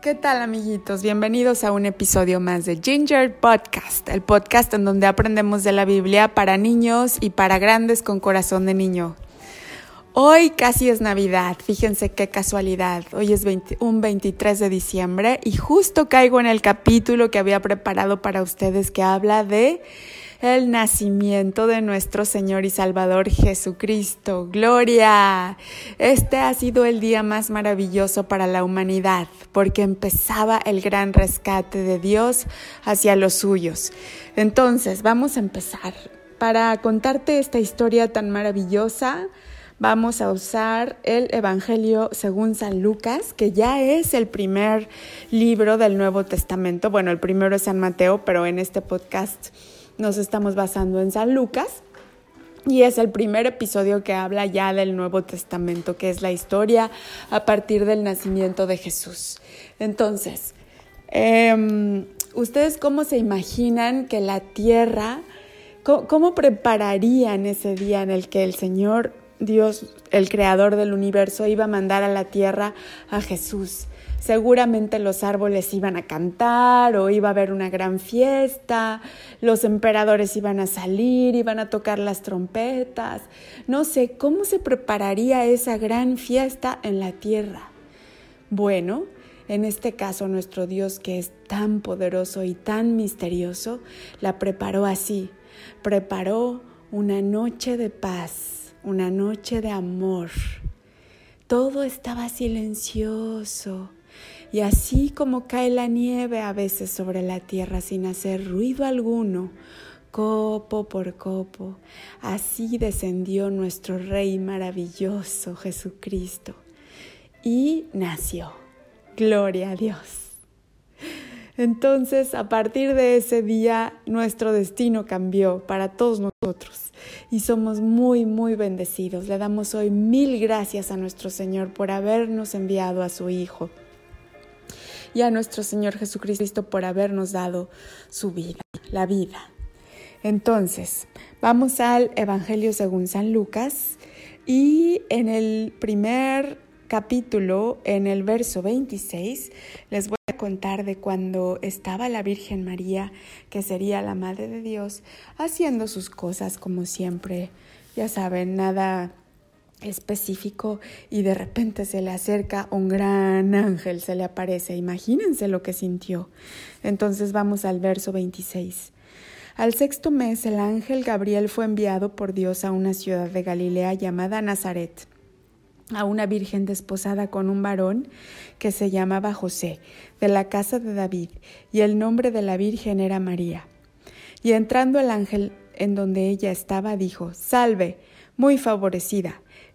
¿Qué tal amiguitos? Bienvenidos a un episodio más de Ginger Podcast, el podcast en donde aprendemos de la Biblia para niños y para grandes con corazón de niño. Hoy casi es Navidad, fíjense qué casualidad. Hoy es un 23 de diciembre y justo caigo en el capítulo que había preparado para ustedes que habla de el nacimiento de nuestro Señor y Salvador Jesucristo. Gloria. Este ha sido el día más maravilloso para la humanidad porque empezaba el gran rescate de Dios hacia los suyos. Entonces, vamos a empezar. Para contarte esta historia tan maravillosa, vamos a usar el Evangelio según San Lucas, que ya es el primer libro del Nuevo Testamento. Bueno, el primero es San Mateo, pero en este podcast nos estamos basando en San Lucas. Y es el primer episodio que habla ya del Nuevo Testamento, que es la historia a partir del nacimiento de Jesús. Entonces, em, ¿ustedes cómo se imaginan que la tierra, cómo prepararían ese día en el que el Señor Dios, el creador del universo, iba a mandar a la tierra a Jesús? Seguramente los árboles iban a cantar o iba a haber una gran fiesta, los emperadores iban a salir, iban a tocar las trompetas. No sé, ¿cómo se prepararía esa gran fiesta en la tierra? Bueno, en este caso nuestro Dios que es tan poderoso y tan misterioso, la preparó así. Preparó una noche de paz, una noche de amor. Todo estaba silencioso, y así como cae la nieve a veces sobre la tierra sin hacer ruido alguno, copo por copo, así descendió nuestro Rey maravilloso Jesucristo y nació. Gloria a Dios. Entonces, a partir de ese día, nuestro destino cambió para todos nosotros y somos muy, muy bendecidos. Le damos hoy mil gracias a nuestro Señor por habernos enviado a su Hijo y a nuestro Señor Jesucristo por habernos dado su vida, la vida. Entonces, vamos al Evangelio según San Lucas y en el primer capítulo, en el verso 26, les voy a contar de cuando estaba la Virgen María, que sería la Madre de Dios, haciendo sus cosas como siempre. Ya saben, nada específico y de repente se le acerca un gran ángel, se le aparece. Imagínense lo que sintió. Entonces vamos al verso 26. Al sexto mes el ángel Gabriel fue enviado por Dios a una ciudad de Galilea llamada Nazaret, a una virgen desposada con un varón que se llamaba José, de la casa de David, y el nombre de la virgen era María. Y entrando el ángel en donde ella estaba, dijo, Salve, muy favorecida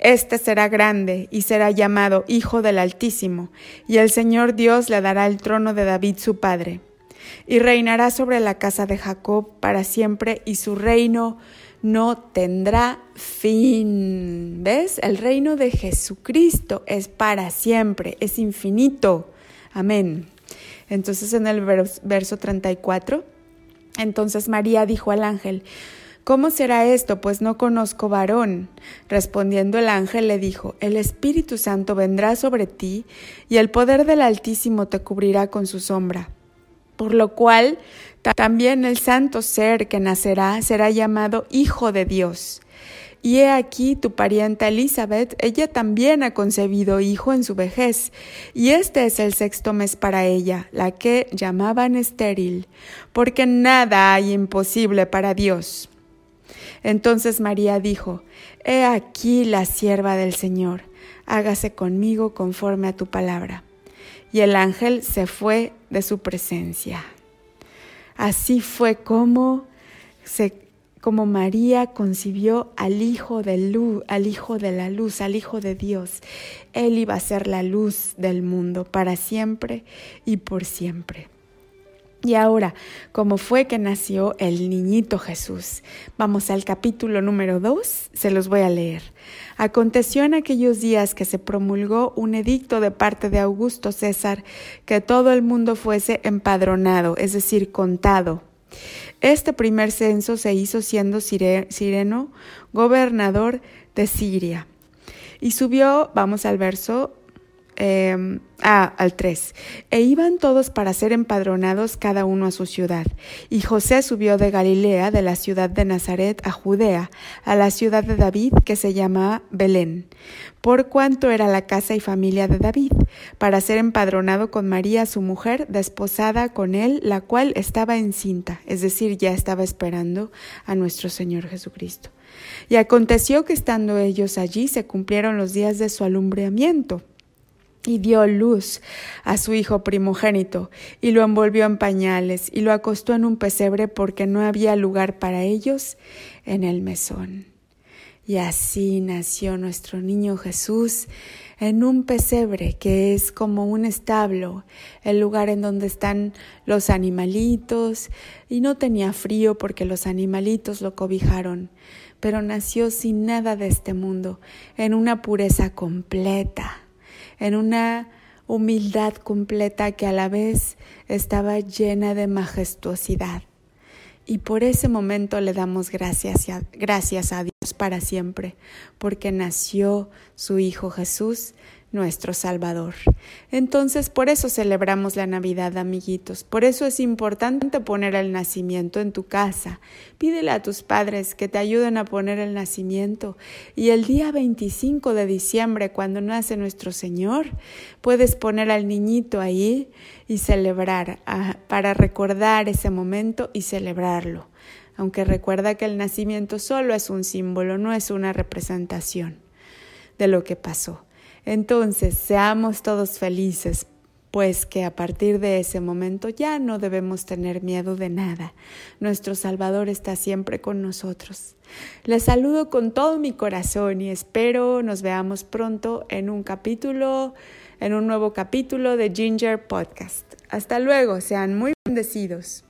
Este será grande y será llamado Hijo del Altísimo, y el Señor Dios le dará el trono de David su padre. Y reinará sobre la casa de Jacob para siempre, y su reino no tendrá fin. ¿Ves? El reino de Jesucristo es para siempre, es infinito. Amén. Entonces en el verso 34, entonces María dijo al ángel, ¿Cómo será esto? Pues no conozco varón. Respondiendo el ángel le dijo, El Espíritu Santo vendrá sobre ti, y el poder del Altísimo te cubrirá con su sombra. Por lo cual también el santo ser que nacerá será llamado Hijo de Dios. Y he aquí tu parienta Elizabeth, ella también ha concebido hijo en su vejez, y este es el sexto mes para ella, la que llamaban estéril, porque nada hay imposible para Dios. Entonces María dijo, He aquí la sierva del Señor, hágase conmigo conforme a tu palabra. Y el ángel se fue de su presencia. Así fue como se como María concibió al hijo de luz, al hijo de la luz, al hijo de Dios. Él iba a ser la luz del mundo para siempre y por siempre. Y ahora, ¿cómo fue que nació el niñito Jesús? Vamos al capítulo número 2, se los voy a leer. Aconteció en aquellos días que se promulgó un edicto de parte de Augusto César que todo el mundo fuese empadronado, es decir, contado. Este primer censo se hizo siendo Sireno gobernador de Siria. Y subió, vamos al verso eh, ah, al 3. E iban todos para ser empadronados cada uno a su ciudad. Y José subió de Galilea, de la ciudad de Nazaret, a Judea, a la ciudad de David, que se llama Belén, por cuanto era la casa y familia de David, para ser empadronado con María, su mujer, desposada con él, la cual estaba encinta, es decir, ya estaba esperando a nuestro Señor Jesucristo. Y aconteció que estando ellos allí se cumplieron los días de su alumbramiento y dio luz a su hijo primogénito, y lo envolvió en pañales, y lo acostó en un pesebre porque no había lugar para ellos en el mesón. Y así nació nuestro niño Jesús en un pesebre que es como un establo, el lugar en donde están los animalitos, y no tenía frío porque los animalitos lo cobijaron, pero nació sin nada de este mundo, en una pureza completa en una humildad completa que a la vez estaba llena de majestuosidad. Y por ese momento le damos gracias a, gracias a Dios para siempre, porque nació su Hijo Jesús nuestro Salvador. Entonces, por eso celebramos la Navidad, amiguitos. Por eso es importante poner el nacimiento en tu casa. Pídele a tus padres que te ayuden a poner el nacimiento. Y el día 25 de diciembre, cuando nace nuestro Señor, puedes poner al niñito ahí y celebrar, ah, para recordar ese momento y celebrarlo. Aunque recuerda que el nacimiento solo es un símbolo, no es una representación de lo que pasó. Entonces, seamos todos felices, pues que a partir de ese momento ya no debemos tener miedo de nada. Nuestro Salvador está siempre con nosotros. Les saludo con todo mi corazón y espero nos veamos pronto en un capítulo, en un nuevo capítulo de Ginger Podcast. Hasta luego, sean muy bendecidos.